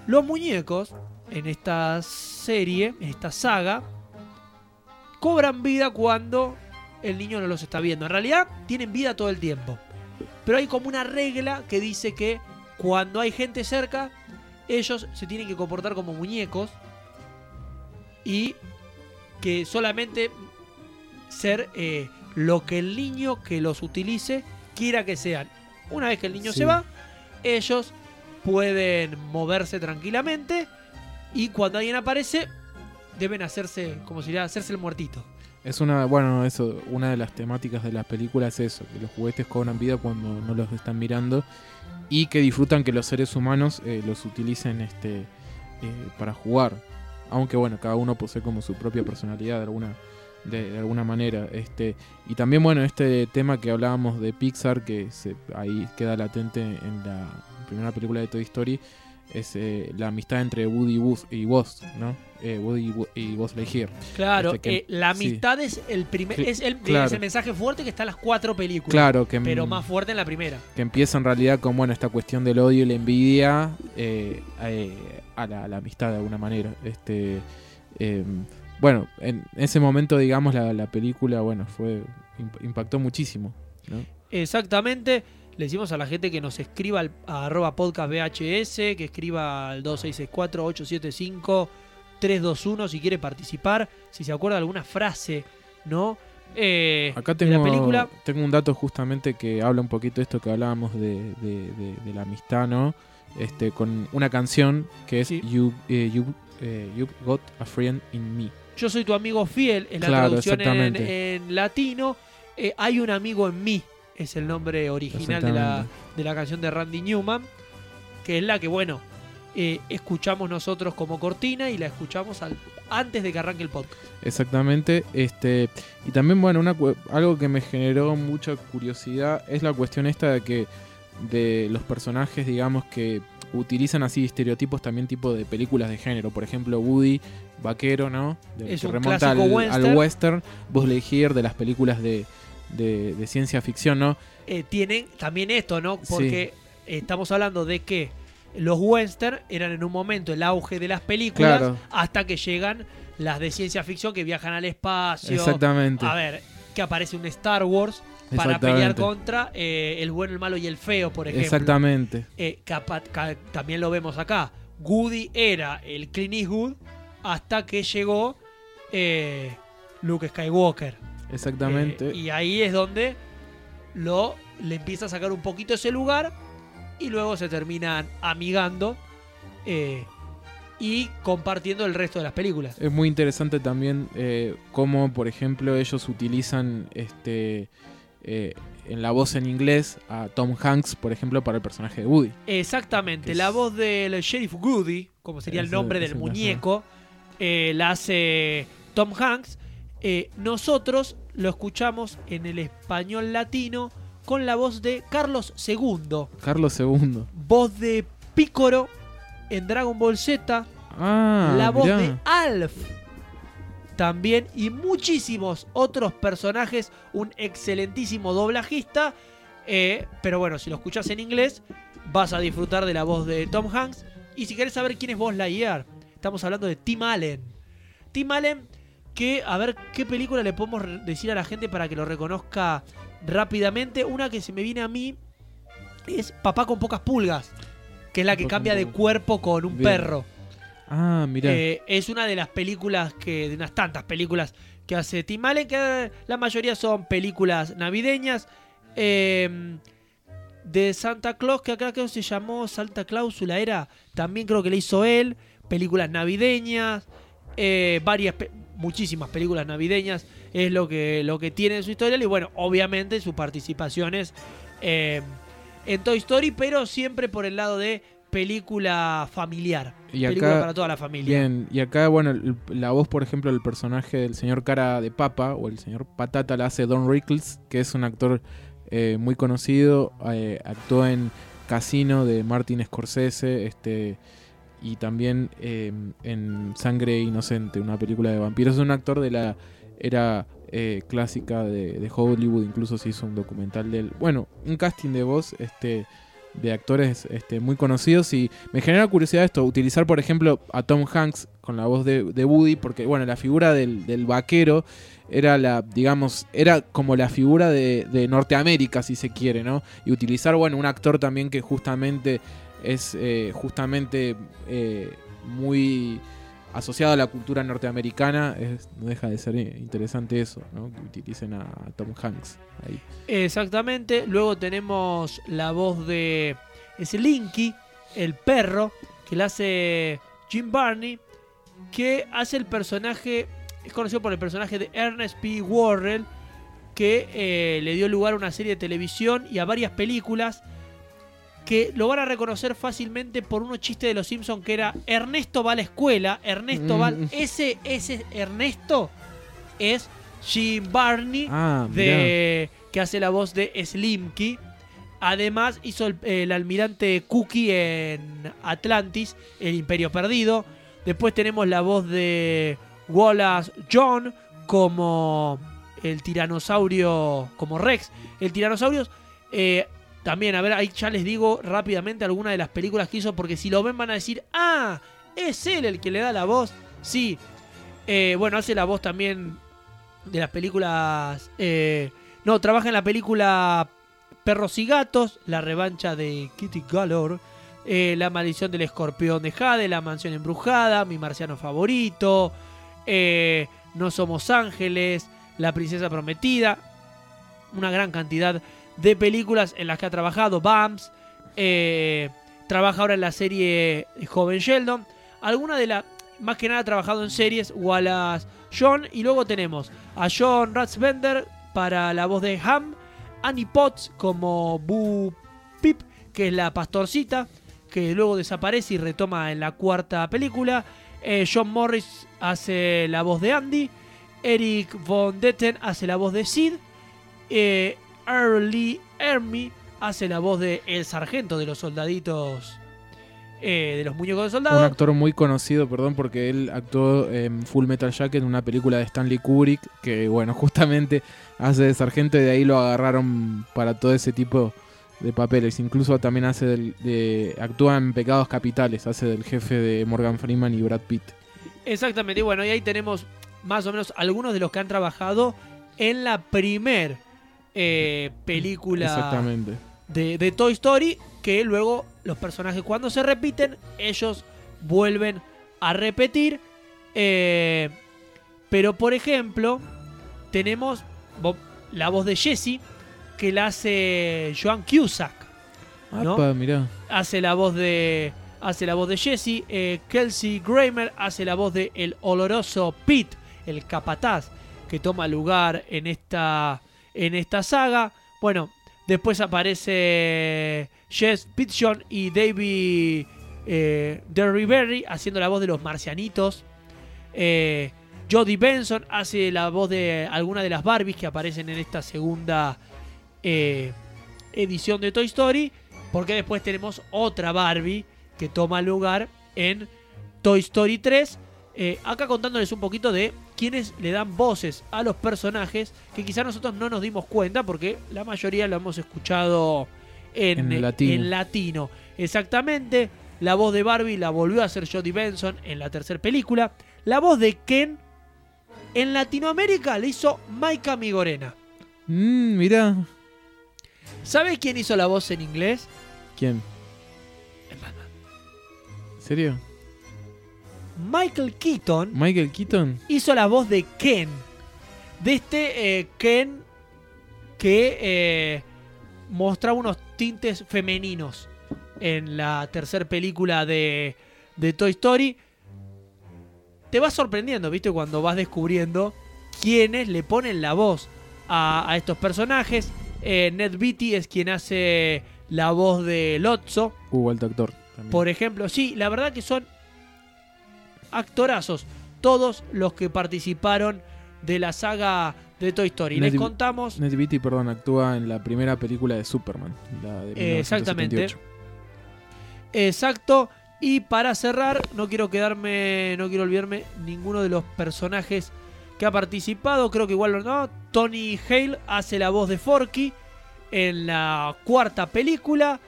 Los muñecos en esta serie, en esta saga, cobran vida cuando el niño no los está viendo. En realidad tienen vida todo el tiempo. Pero hay como una regla que dice que cuando hay gente cerca, ellos se tienen que comportar como muñecos y que solamente ser eh, lo que el niño que los utilice quiera que sean. Una vez que el niño Sí. se va, ellos pueden moverse tranquilamente y cuando alguien aparece deben hacerse, como si hacerse el muertito. Es una, bueno, eso, una de las temáticas de la película es eso, que los juguetes cobran vida cuando no los están mirando y que disfrutan que los seres humanos eh, los utilicen este eh, para jugar. Aunque bueno, cada uno posee como su propia personalidad de alguna de, de alguna manera. Este, y también bueno, este tema que hablábamos de Pixar, que se, ahí queda latente en la primera película de Toy Story, es eh, la amistad entre Woody y Buzz, y Buzz, ¿no? Eh, Woody y Bu- y Buzz Lightyear. Claro, Este que- eh, la sí. amistad es el primer es el, claro. es el mensaje fuerte que está en las cuatro películas. Claro, que Pero más fuerte en la primera. que empieza en realidad con bueno esta cuestión del odio y la envidia eh, a, la, a la amistad de alguna manera este eh, bueno en ese momento digamos la, la película bueno fue imp- impactó muchísimo ¿no? Exactamente. Le decimos a la gente que nos escriba al a arroba podcast VHS, que escriba al 2664-875-321 si quiere participar, si se acuerda de alguna frase, ¿no? Eh, acá de la tengo película. tengo un dato justamente que habla un poquito de esto que hablábamos de, de- de- de la amistad no este con una canción que es Sí. you, eh, you, eh, You've Got a Friend in Me Yo soy tu amigo fiel, en la Claro, traducción en, latino. eh, hay un amigo en mí, es el nombre original de la, de la canción de Randy Newman, que es la que, bueno, eh, escuchamos nosotros como cortina y la escuchamos al- antes de que arranque el podcast. Exactamente, este y también bueno, una algo que me generó mucha curiosidad es la cuestión esta de que de los personajes, digamos que utilizan así estereotipos también tipo de películas de género, por ejemplo, Woody vaquero, ¿no? De- Es que un remonta al, clásico al western. western, Buzz Lightyear de las películas de, de- de ciencia ficción, ¿no? Eh, tienen también esto, ¿no? Sí. Porque estamos hablando de que los western eran en un momento el auge de las películas Claro. hasta que llegan las de ciencia ficción que viajan al espacio. Exactamente. A ver, que aparece un Star Wars para pelear contra eh, el bueno, el malo y el feo, por ejemplo. Exactamente. Eh, capa- ca- también lo vemos acá. Woody era el Clint Eastwood hasta que llegó eh, Luke Skywalker. Exactamente. Y ahí es donde lo le empieza a sacar un poquito ese lugar y luego se terminan amigando y compartiendo el resto de las películas. Es muy interesante también eh, cómo, por ejemplo, ellos utilizan este eh, en la voz en inglés a Tom Hanks, por ejemplo, para el personaje de Woody. Exactamente, Es- la voz del Sheriff Goody, como sería el nombre del muñeco, eh, la hace Tom Hanks. Eh, nosotros lo escuchamos en el español latino con la voz de Carlos II, Carlos II. voz de Pícoro en Dragon Ball Z, Ah, la voz mirá. de Alf también y muchísimos otros personajes, un excelentísimo doblajista, eh, pero bueno, si lo escuchas en inglés vas a disfrutar de la voz de Tom Hanks y si querés saber quién es Buzz Lightyear, estamos hablando de Tim Allen. Tim Allen que a ver qué película le podemos decir a la gente para que lo reconozca rápidamente, una que se me viene a mí es Papá con pocas pulgas, que es la que cambia de cuerpo con un Bien. perro. Ah. Eh, es una de las películas que, de unas tantas películas que hace Tim Allen, que la mayoría son películas navideñas. Eh, de Santa Claus, que acá creo que se llamó Santa Cláusula, era, también creo que le hizo él, películas navideñas, eh, varias, muchísimas películas navideñas, es lo que, lo que tiene en su historia, y bueno, obviamente sus participaciones eh, en Toy Story, pero siempre por el lado de película familiar, Y película acá- para toda la familia. Bien, y acá, bueno, el- la voz, por ejemplo, del personaje del señor Cara de Papa o el señor Patata la hace Don Rickles, que es un actor eh, muy conocido. eh, actuó en Casino de Martin Scorsese este, y también eh, en Sangre Inocente, una película de vampiros. Es un actor de la era eh, clásica de, de Hollywood, incluso se hizo un documental de él. Bueno, un casting de voz este, de actores este, muy conocidos y me genera curiosidad esto, utilizar por ejemplo a Tom Hanks con la voz de, de Woody, porque bueno, la figura del, del vaquero era la, digamos, era como la figura de, de Norteamérica, si se quiere, ¿no? Y utilizar, bueno, un actor también que justamente es eh, justamente eh, muy asociado a la cultura norteamericana, no deja de ser interesante eso, ¿no? Que utilicen a, Tom Hanks ahí. Exactamente. Luego tenemos la voz de Slinky, el perro, que la hace Jim Barney, que hace el personaje, es conocido por el personaje de Ernest P. Worrell, que eh, le dio lugar a una serie de televisión y a varias películas que lo van a reconocer fácilmente por unos chistes de los Simpsons que era Ernesto va a la escuela, Ernesto va... al-". Mm. Ese, ese Ernesto es Jim Barney Ah, de que hace la voz de Slimky. Además hizo el, el almirante Cookie en Atlantis, el Imperio Perdido. Después tenemos la voz de Wallace John como el tiranosaurio, como Rex. El tiranosaurio, eh, también, a ver, ahí ya les digo rápidamente algunas de las películas que hizo, porque si lo ven van a decir, ah, es él el que le da la voz. Sí, Eh, bueno, hace la voz también de las películas. eh, no, trabaja en la película Perros y Gatos, La revancha de Kitty Galore, eh, La maldición del escorpión de Jade, La mansión embrujada, Mi marciano favorito, eh, No somos ángeles, La princesa prometida, una gran cantidad de películas en las que ha trabajado, Bams, eh, trabaja ahora en la serie Joven Sheldon, alguna de las, más que nada ha trabajado en series, Wallace John, y luego tenemos a John Ratzbender para la voz de Ham, Annie Potts como Boo Pip, que es la pastorcita, que luego desaparece y retoma en la cuarta película. Eh, John Morris hace la voz de Andy. Eric Von Detten hace la voz de Sid. Eh, Early Ermy hace la voz de El Sargento de los soldaditos. eh, de los muñecos de soldado. Un actor muy conocido, perdón, porque él actuó en Full Metal Jacket, una película de Stanley Kubrick, que bueno, [LAUGHS] justamente hace de sargento y de ahí lo agarraron para todo ese tipo de papeles. Incluso también hace del, de, actúa en Pecados Capitales, hace del jefe de Morgan Freeman y Brad Pitt. Exactamente, y bueno, y ahí tenemos más o menos algunos de los que han trabajado en la primer eh, película Exactamente. de, de Toy Story, que luego los personajes cuando se repiten, ellos vuelven a repetir. Eh, pero por ejemplo, tenemos la voz de Jesse, que la hace Joan Cusack. ¿no? Apa, mirá. Hace la voz de. Hace la voz de Jesse. Eh, Kelsey Grammer hace la voz de el oloroso Pete, el capataz, que toma lugar en esta. En esta saga. Bueno, después aparece Jess Pitchon y David eh, Derryberry haciendo la voz de los marcianitos. Eh, Jodie Benson hace la voz de alguna de las Barbies que aparecen en esta segunda eh, edición de Toy Story. Porque después tenemos otra Barbie que toma lugar en Toy Story 3. Eh, acá contándoles un poquito de quienes le dan voces a los personajes que quizás nosotros no nos dimos cuenta porque la mayoría lo hemos escuchado en, En eh, latino. en latino. Exactamente. La voz de Barbie la volvió a hacer Jodie Benson en la tercera película. La voz de Ken en Latinoamérica le hizo Maika Migorena. Mm, mirá. ¿Sabes quién hizo la voz en inglés? ¿Quién? ¿En serio? Michael Keaton ¿Michael Keaton? hizo la voz de Ken. De este eh, Ken que eh, mostraba unos tintes femeninos en la tercera película de, de Toy Story. Te vas sorprendiendo, ¿viste? Cuando vas descubriendo quiénes le ponen la voz a, a estos personajes. Eh, Ned Beatty es quien hace la voz de Lotso. Uh, alto actor. también. Por ejemplo, sí, la verdad que son actorazos todos los que participaron de la saga de Toy Story. Les contamos Ned Beatty, perdón, actúa en la primera película de Superman. La de Eh, exactamente. 1978. exacto y para cerrar, no quiero quedarme, no quiero olvidarme ninguno de los personajes que ha participado, creo que igual no. Tony Hale hace la voz de Forky en la cuarta película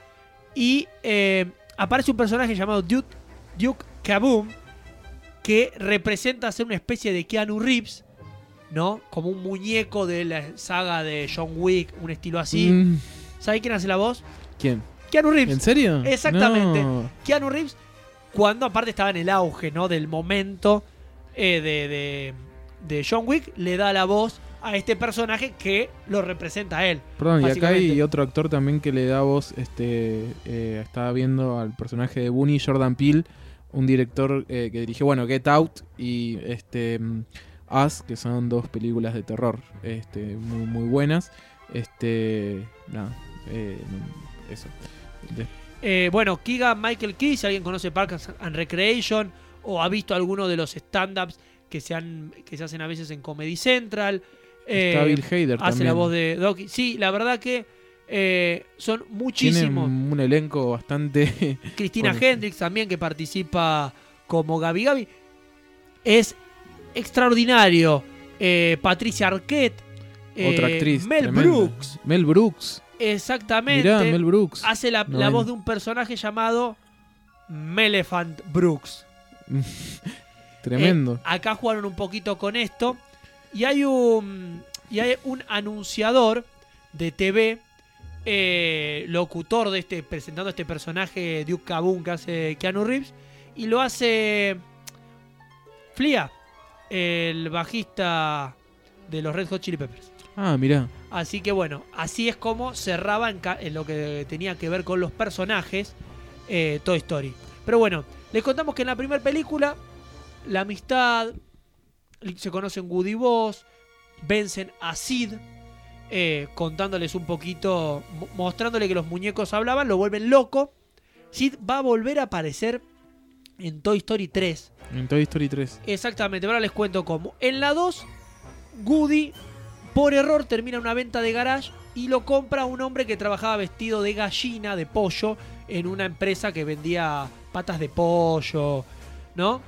y eh, aparece un personaje llamado Duke, Duke Kaboom que representa ser una especie de Keanu Reeves, ¿no? Como un muñeco de la saga de John Wick, un estilo así. Mm, ¿Sabe quién hace la voz? ¿Quién? Keanu Reeves. ¿En serio? Exactamente. No. Keanu Reeves, cuando aparte estaba en el auge, ¿no? Del momento eh, de, de, de John Wick, le da la voz a este personaje que lo representa a él. Perdón, y acá hay otro actor también que le da voz, este, eh, estaba viendo al personaje de Bunny, Jordan Peele, un director eh, que dirigió, bueno, Get Out y este Us, que son dos películas de terror, este, muy, muy buenas. Este, nada, eh, eso. Eh, bueno, Keegan Michael Key, si alguien conoce Parks and Recreation o ha visto alguno de los stand-ups que se, han, que se hacen a veces en Comedy Central. está Bill Hader hace también. la voz de Doki. Sí, la verdad que eh, son muchísimos. un, un elenco bastante... [LAUGHS] Cristina. Hendricks también, que participa como Gabi Gabi. Es extraordinario. Eh, Patricia Arquette. eh, otra actriz. Mel tremenda. Brooks. Mel Brooks. Exactamente. Mirá, Mel Brooks. hace la, No la ven. voz de un personaje llamado Melephant Brooks. [LAUGHS] Tremendo. Eh, acá jugaron un poquito con esto. Y hay un, y hay un anunciador de TV, eh, locutor de este, presentando este personaje Duke Kaboom que hace Keanu Reeves. Y lo hace Flia, el bajista de los Red Hot Chili Peppers. ah, mirá. Así que bueno, así es como cerraba en, en lo que tenía que ver con los personajes eh, Toy Story. Pero bueno, les contamos que en la primera película, la amistad, se conocen Woody y Buzz, vencen a Sid, eh, contándoles un poquito, mo- mostrándole que los muñecos hablaban, lo vuelven loco. Sid va a volver a aparecer en Toy Story 3. En Toy Story 3. Exactamente, ahora les cuento cómo. En la 2, Goody, por error, termina una venta de garage y lo compra un hombre que trabajaba vestido de gallina, de pollo, en una empresa que vendía patas de pollo, ¿no?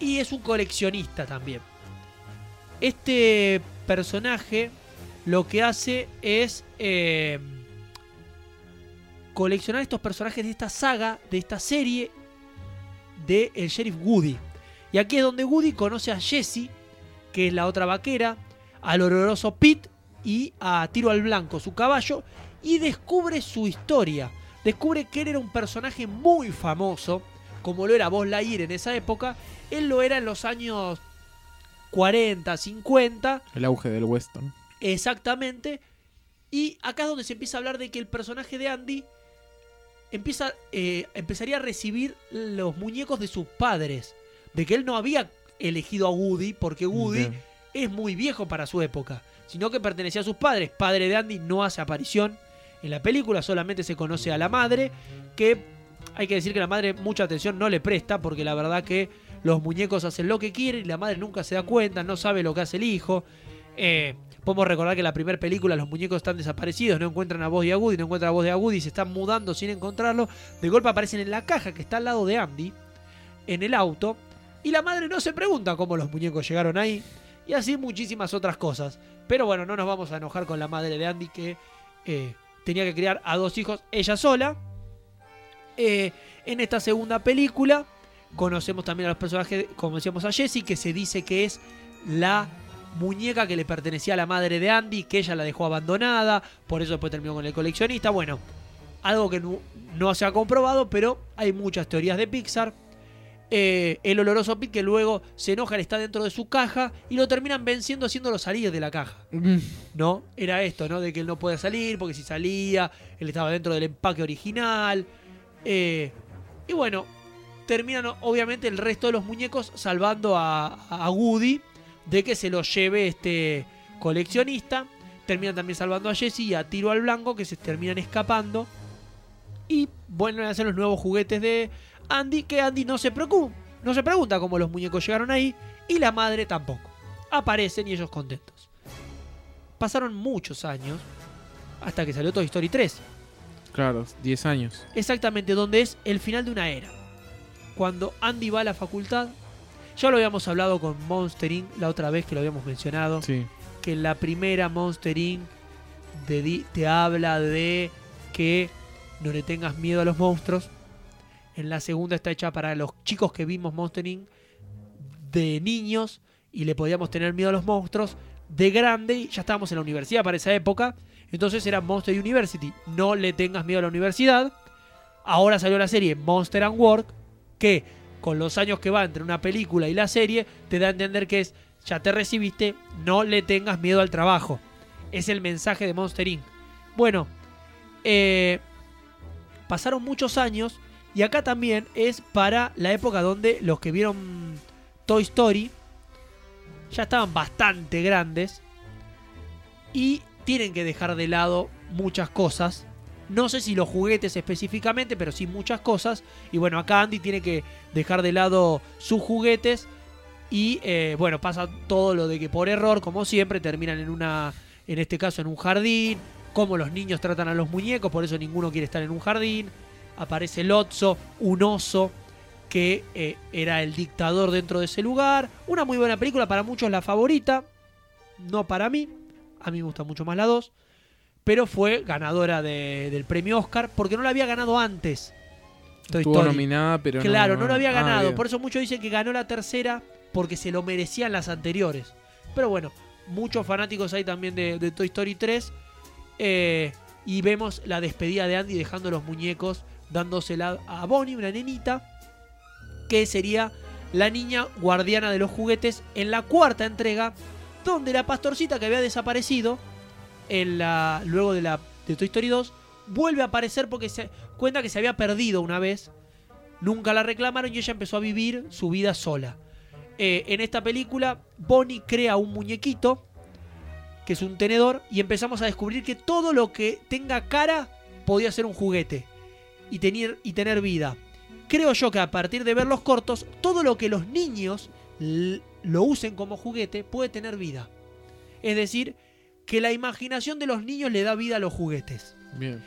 Y es un coleccionista también. Este personaje lo que hace es eh, coleccionar estos personajes de esta saga, de esta serie de el sheriff Woody. Y aquí es donde Woody conoce a Jessie, que es la otra vaquera, al oloroso Pete y a Tiro al Blanco, su caballo, y descubre su historia. Descubre que él era un personaje muy famoso, como lo era Buzz Lightyear en esa época. Él lo era en los años 40, 50, El auge del western. Exactamente. Y acá es donde se empieza a hablar de que el personaje de Andy empieza, eh, empezaría a recibir los muñecos de sus padres. De que él no había elegido a Woody porque Woody es muy viejo para su época, sino que pertenecía a sus padres. Padre de Andy no hace aparición en la película, solamente se conoce a la madre, que hay que decir que la madre mucha atención no le presta, porque la verdad que los muñecos hacen lo que quieren y la madre nunca se da cuenta, no sabe lo que hace el hijo. Eh, podemos recordar que en la primera película los muñecos están desaparecidos, no encuentran a voz de Woody, no encuentran a voz de Woody, se están mudando sin encontrarlo. De golpe aparecen en la caja que está al lado de Andy, en el auto, y la madre no se pregunta cómo los muñecos llegaron ahí, y así muchísimas otras cosas. Pero bueno, no nos vamos a enojar con la madre de Andy que eh, tenía que criar a dos hijos ella sola. Eh, en esta segunda película conocemos también a los personajes, como decíamos a Jessie, que se dice que es la muñeca que le pertenecía a la madre de Andy, que ella la dejó abandonada, por eso después terminó con el coleccionista. Bueno, algo que no, no se ha comprobado, pero hay muchas teorías de Pixar. Eh, el oloroso Pete que luego se enoja, él está dentro de su caja y lo terminan venciendo haciéndolo salir de la caja. ¿no? Era esto, ¿no? De que él no puede salir, porque si salía, él estaba dentro del empaque original. Eh, y bueno, terminan obviamente el resto de los muñecos salvando a, a Woody de que se lo lleve este coleccionista. Terminan también salvando a Jesse y a Tiro al Blanco, que se terminan escapando. Y vuelven a hacer los nuevos juguetes de Andy, que Andy no se preocupa, no se pregunta cómo los muñecos llegaron ahí, y la madre tampoco. Aparecen y ellos contentos. Pasaron muchos años hasta que salió Toy Story 3. Claro, 10 años. Exactamente, donde es el final de una era. Cuando Andy va a la facultad, ya lo habíamos hablado con Monster Inc. la otra vez que lo habíamos mencionado, Sí. que en la primera Monster Inc. te, habla de que no le tengas miedo a los monstruos. En la segunda está hecha para los chicos que vimos Monster Inc. de niños y le podíamos tener miedo a los monstruos. De grande, y ya estábamos en la universidad para esa época, entonces era Monster University. No le tengas miedo a la universidad. Ahora salió la serie Monster and Work, que con los años que va entre una película y la serie, te da a entender que es, ya te recibiste, no le tengas miedo al trabajo. Es el mensaje de Monster Inc. Bueno, eh, pasaron muchos años y acá también es para la época donde los que vieron Toy Story ya estaban bastante grandes y tienen que dejar de lado muchas cosas. No sé si los juguetes específicamente, pero sí muchas cosas. Y bueno, acá Andy tiene que dejar de lado sus juguetes. Y eh, bueno, pasa todo lo de que por error, como siempre, terminan en una, en este caso en un jardín. Como los niños tratan a los muñecos, por eso ninguno quiere estar en un jardín. Aparece Lotso, un oso que eh, era el dictador dentro de ese lugar. Una muy buena película, para muchos la favorita. No para mí. A mí me gusta mucho más la 2. Pero fue ganadora de- del premio Oscar porque no la había ganado antes. Toy Estuvo Story. nominada, pero Claro, no lo había Ah, ganado. Por eso muchos dicen que ganó la tercera porque se lo merecían las anteriores. Pero bueno, muchos fanáticos hay también de, de Toy Story 3. eh, y vemos la despedida de Andy dejando los muñecos, dándosela a Bonnie, una nenita, que sería la niña guardiana de los juguetes en la cuarta entrega, donde la pastorcita que había desaparecido luego de, la, de Toy Story 2 vuelve a aparecer porque se cuenta que se había perdido una vez Nunca la reclamaron y ella empezó a vivir su vida sola. Eh, en esta película, Bonnie crea un muñequito, que es un tenedor, y empezamos a descubrir que todo lo que tenga cara podía ser un juguete y tener, y tener vida. Creo yo que a partir de ver los cortos, todo lo que los niños lo usen como juguete puede tener vida. Es decir, que la imaginación de los niños le da vida a los juguetes Bien.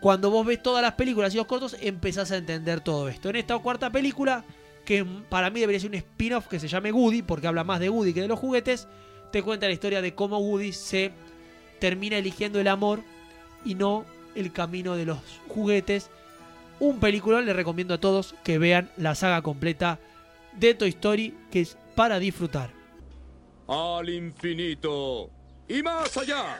cuando vos ves todas las películas y los cortos, empezás a entender todo esto. En esta cuarta película, que para mí debería ser un spin-off que se llame Woody, porque habla más de Woody que de los juguetes, te cuenta la historia de cómo Woody se termina eligiendo el amor y no el camino de los juguetes. Un peliculón, le recomiendo a todos que vean la saga completa de Toy Story, que es para disfrutar. Al infinito y más allá.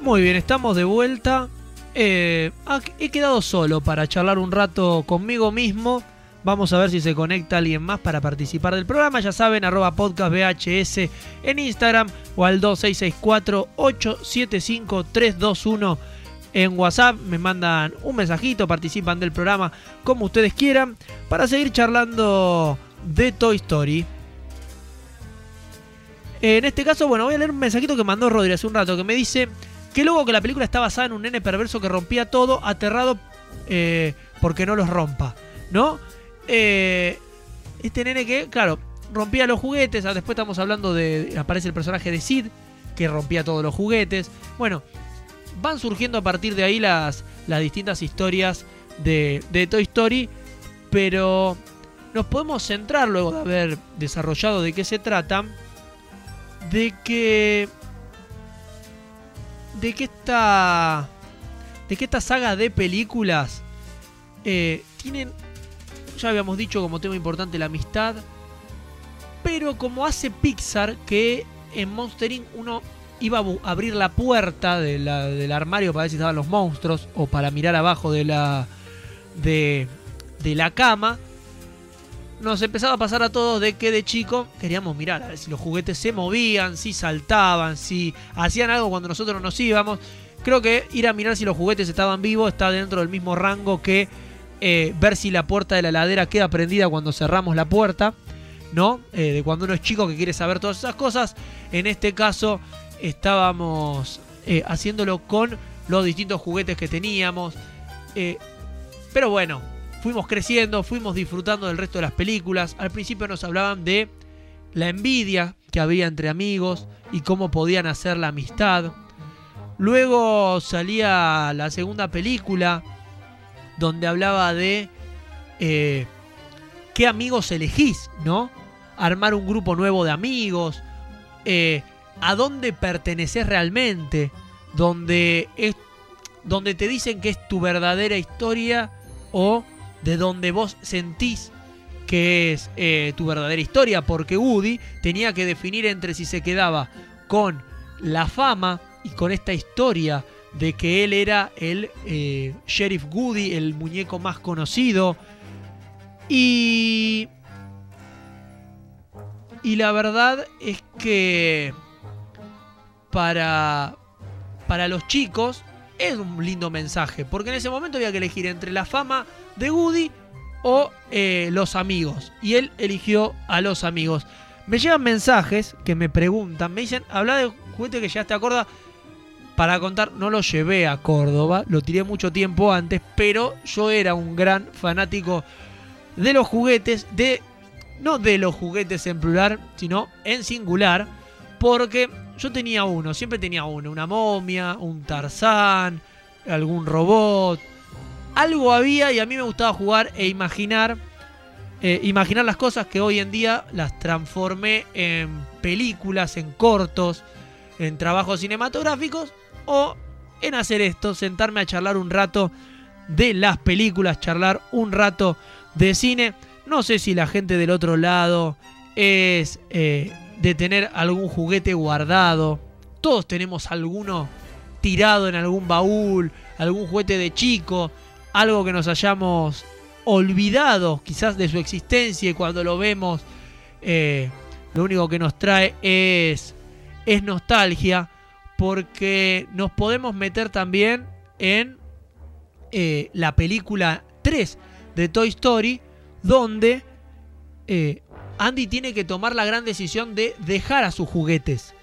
Muy bien, estamos de vuelta. Eh, he quedado solo para charlar un rato conmigo mismo Vamos a ver si se conecta alguien más para participar del programa. Ya saben, arroba podcast VHS en Instagram o al 2664-875-321 en WhatsApp. Me mandan un mensajito, participan del programa como ustedes quieran para seguir charlando de Toy Story. En este caso, bueno, voy a leer un mensajito que mandó Rodri hace un rato que me dice que luego que la película está basada en un nene perverso que rompía todo, aterrado eh, porque no los rompa, ¿no? Eh, este nene que, claro, rompía los juguetes. ah, Después estamos hablando de. Aparece el personaje de Sid, que rompía todos los juguetes. Bueno, van surgiendo a partir de ahí las, las distintas historias de, de Toy Story. Pero nos podemos centrar luego de haber desarrollado de qué se trata. De que. De que esta. De que esta saga de películas. eh, tienen ya habíamos dicho como tema importante la amistad. Pero como hace Pixar, que en Monster Inc. uno iba a abrir la puerta del armario para ver si estaban los monstruos o para mirar abajo de la, de, de la cama, nos empezaba a pasar a todos de que de chico queríamos mirar a ver si los juguetes se movían, si saltaban, si hacían algo cuando nosotros nos íbamos. Creo que ir a mirar si los juguetes estaban vivos está dentro del mismo rango que eh, ver si la puerta de la heladera queda prendida cuando cerramos la puerta, ¿no? Eh, de cuando uno es chico que quiere saber todas esas cosas. En este caso estábamos eh, haciéndolo con los distintos juguetes que teníamos. Eh, pero bueno, fuimos creciendo, fuimos disfrutando del resto de las películas. Al principio nos hablaban de la envidia que había entre amigos y cómo podían hacer la amistad. Luego salía la segunda película donde hablaba de eh, qué amigos elegís, ¿no? Armar un grupo nuevo de amigos, a dónde perteneces realmente, donde, es, donde te dicen que es tu verdadera historia o de donde vos sentís que es eh, tu verdadera historia, porque Woody tenía que definir entre si se quedaba con la fama y con esta historia de que él era el eh, Sheriff Woody, el muñeco más conocido. Y. Y la verdad es que. Para. Para los chicos. Es un lindo mensaje. Porque en ese momento había que elegir entre la fama de Woody o eh, los amigos. Y él eligió a los amigos. Me llegan mensajes que me preguntan. Me dicen, habla de juguete que ya te acorda para contar, no lo llevé a Córdoba, lo tiré mucho tiempo antes, pero yo era un gran fanático de los juguetes, de no de los juguetes en plural, sino en singular, porque yo tenía uno, siempre tenía uno, una momia, un tarzán, algún robot, algo había y a mí me gustaba jugar e imaginar, eh, imaginar las cosas que hoy en día las transformé en películas, en cortos, en trabajos cinematográficos o en hacer esto, sentarme a charlar un rato de las películas, charlar un rato de cine. No sé si la gente del otro lado es eh, de tener algún juguete guardado. Todos tenemos alguno tirado en algún baúl, algún juguete de chico, algo que nos hayamos olvidado quizás de su existencia y cuando lo vemos eh, lo único que nos trae es, es nostalgia porque nos podemos meter también en eh, la película 3 de Toy Story donde eh, Andy tiene que tomar la gran decisión de dejar a sus juguetes.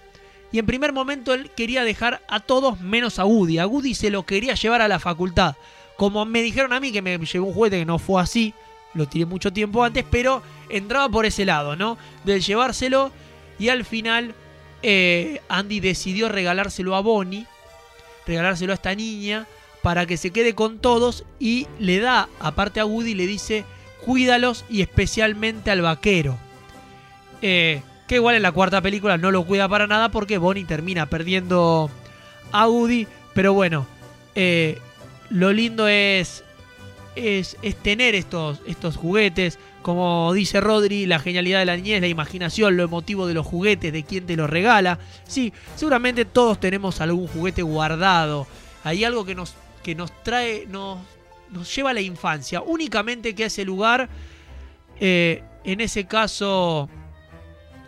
Y en primer momento él quería dejar a todos menos a Woody. A Woody se lo quería llevar a la facultad. Como me dijeron a mí que me llevó un juguete que no fue así, lo tiré mucho tiempo antes, pero entraba por ese lado, ¿no? Del llevárselo y al final eh, Andy decidió regalárselo a Bonnie, regalárselo a esta niña para que se quede con todos y le da, aparte a Woody, le dice, cuídalos y especialmente al vaquero. Eh, que igual en la cuarta película no lo cuida para nada porque Bonnie termina perdiendo a Woody, pero bueno, eh, lo lindo es, es, es tener estos, estos juguetes. Como dice Rodri, la genialidad de la niñez, la imaginación, lo emotivo de los juguetes, de quién te los regala. Sí, seguramente todos tenemos algún juguete guardado. Hay algo que nos, que nos trae, nos, nos lleva a la infancia. Únicamente que ese lugar Eh, en ese caso,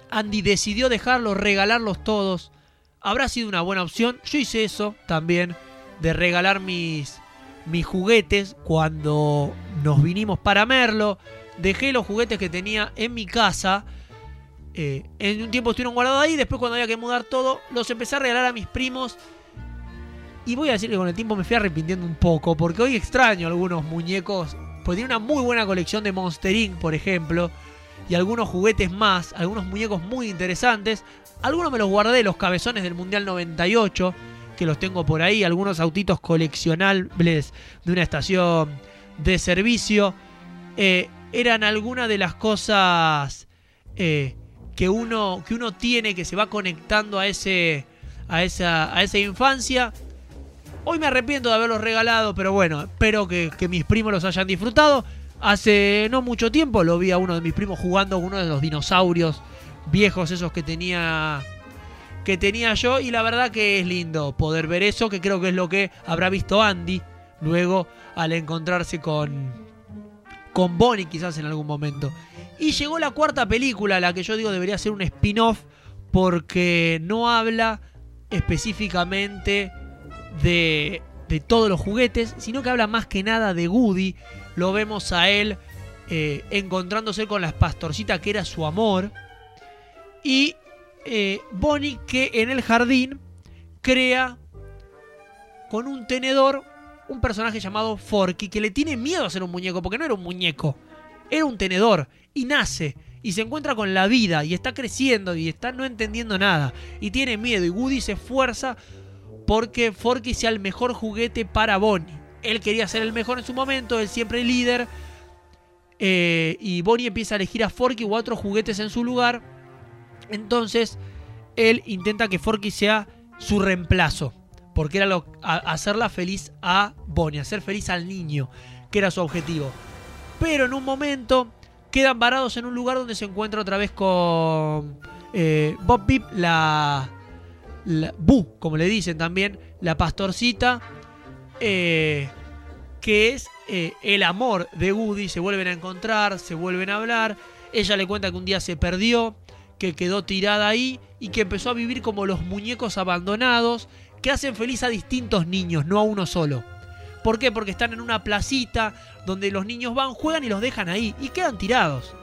Andy decidió dejarlos, regalarlos todos. Habrá sido una buena opción. Yo hice eso también, de regalar mis, mis juguetes cuando nos vinimos para Merlo. Dejé los juguetes que tenía en mi casa. Eh, en un tiempo estuvieron guardados ahí. Después, cuando había que mudar todo, los empecé a regalar a mis primos. Y voy a decir que con el tiempo me fui arrepintiendo un poco. Porque hoy extraño algunos muñecos. Pues tiene una muy buena colección de Monster Inc., por ejemplo. Y algunos juguetes más. Algunos muñecos muy interesantes. Algunos me los guardé, los cabezones del Mundial 98. Que los tengo por ahí. Algunos autitos coleccionables de una estación de servicio. Eh, eran algunas de las cosas eh, que, uno, que uno tiene, que se va conectando a, ese, a, esa, a esa infancia. Hoy me arrepiento de haberlos regalado, pero bueno, espero que, mis primos los hayan disfrutado. Hace no mucho tiempo lo vi a uno de mis primos jugando con uno de los dinosaurios viejos, esos que tenía que tenía yo y la verdad que es lindo poder ver eso, que creo que es lo que habrá visto Andy luego al encontrarse con con Bonnie quizás en algún momento. Y llegó la cuarta película, la que yo digo debería ser un spin-off porque no habla específicamente de, de, todos los juguetes, sino que habla más que nada de Woody. Lo vemos a él eh, encontrándose con las pastorcitas que era su amor. Y eh, Bonnie que en el jardín crea con un tenedor un personaje llamado Forky que le tiene miedo a ser un muñeco, porque no era un muñeco, era un tenedor y nace y se encuentra con la vida y está creciendo y está no entendiendo nada y tiene miedo y Woody se esfuerza porque Forky sea el mejor juguete para Bonnie. Él quería ser el mejor en su momento, él siempre el líder. Eh, y Bonnie empieza a elegir a Forky u otros juguetes en su lugar. Entonces, él intenta que Forky sea su reemplazo. Porque era lo, a, hacerla feliz a Bonnie, hacer feliz al niño, que era su objetivo. Pero en un momento quedan varados en un lugar donde se encuentra otra vez con eh, Bob Pip, la, la como le dicen también, la pastorcita, eh, que es eh, el amor de Woody. Se vuelven a encontrar, se vuelven a hablar. Ella le cuenta que un día se perdió, que quedó tirada ahí y que empezó a vivir como los muñecos abandonados que hacen feliz a distintos niños, no a uno solo. ¿Por qué? Porque están en una placita donde los niños van, juegan y los dejan ahí y quedan tirados.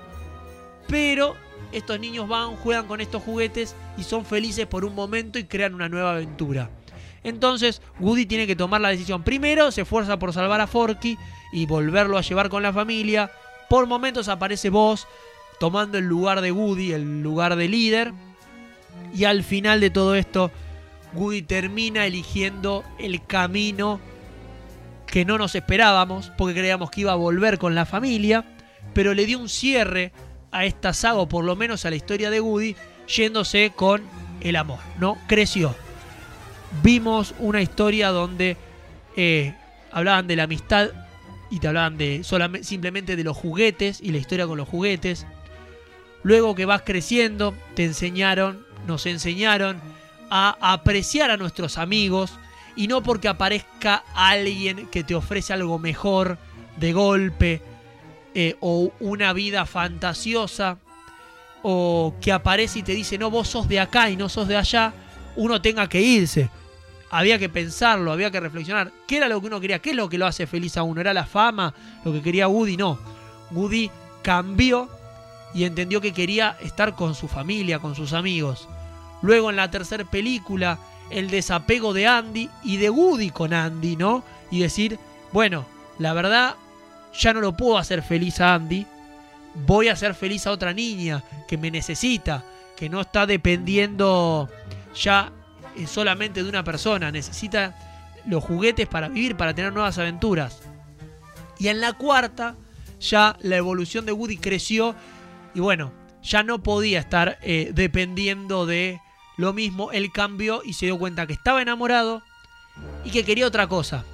Pero estos niños van, juegan con estos juguetes y son felices por un momento y crean una nueva aventura. Entonces Woody tiene que tomar la decisión. Primero se esfuerza por salvar a Forky y volverlo a llevar con la familia. Por momentos aparece Buzz tomando el lugar de Woody, el lugar de líder. Y al final de todo esto, Woody termina eligiendo el camino que no nos esperábamos, porque creíamos que iba a volver con la familia, pero le dio un cierre a esta saga, o por lo menos a la historia de Woody, yéndose con el amor, ¿no? Creció. Vimos una historia donde eh, hablaban de la amistad y te hablaban de solamente, simplemente de los juguetes y la historia con los juguetes. Luego que vas creciendo, te enseñaron, nos enseñaron a apreciar a nuestros amigos y no porque aparezca alguien que te ofrece algo mejor de golpe eh, o una vida fantasiosa o que aparece y te dice no vos sos de acá y no sos de allá, uno tenga que irse. Había que pensarlo, había que reflexionar. ¿Qué era lo que uno quería? ¿Qué es lo que lo hace feliz a uno? ¿Era la fama? ¿Lo que quería Woody? No. Woody cambió y entendió que quería estar con su familia, con sus amigos. Luego en la tercera película, el desapego de Andy y de Woody con Andy, ¿no? Y decir, bueno, la verdad, ya no lo puedo hacer feliz a Andy. Voy a hacer feliz a otra niña que me necesita, que no está dependiendo ya eh, solamente de una persona. Necesita los juguetes para vivir, para tener nuevas aventuras. Y en la cuarta, ya la evolución de Woody creció y bueno, ya no podía estar eh, dependiendo de lo mismo, él cambió y se dio cuenta que estaba enamorado y que quería otra cosa.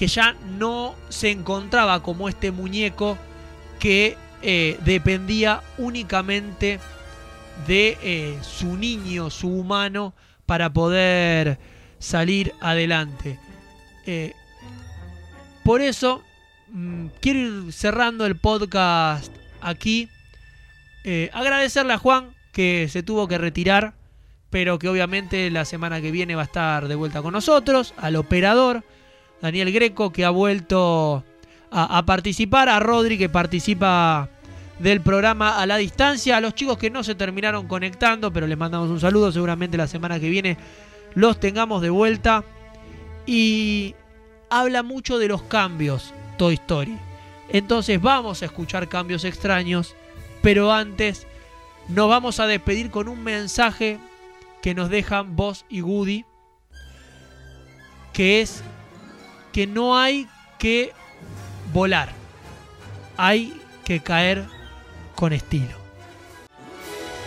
Que ya no se encontraba como este muñeco que eh, dependía únicamente de eh, su niño, su humano, para poder salir adelante. Eh, por eso, mmm, quiero ir cerrando el podcast aquí agradecerle a Juan que se tuvo que retirar, pero que obviamente la semana que viene va a estar de vuelta con nosotros. Al operador, Daniel Greco, que ha vuelto a, participar. A Rodri, que participa del programa a la distancia. A los chicos que no se terminaron conectando, pero les mandamos un saludo. Seguramente la semana que viene los tengamos de vuelta. Y habla mucho de los cambios Toy Story. Entonces vamos a escuchar cambios extraños, pero antes nos vamos a despedir con un mensaje que nos dejan Vos y Woody, que es que no hay que volar, hay que caer con estilo.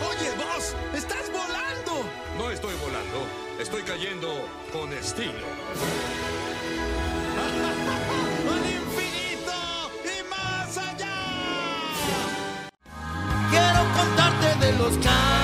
Oye, vos, estás volando. No estoy volando, estoy cayendo con estilo. [LAUGHS] ¡Al infinito y más allá! Quiero contarte de los cambios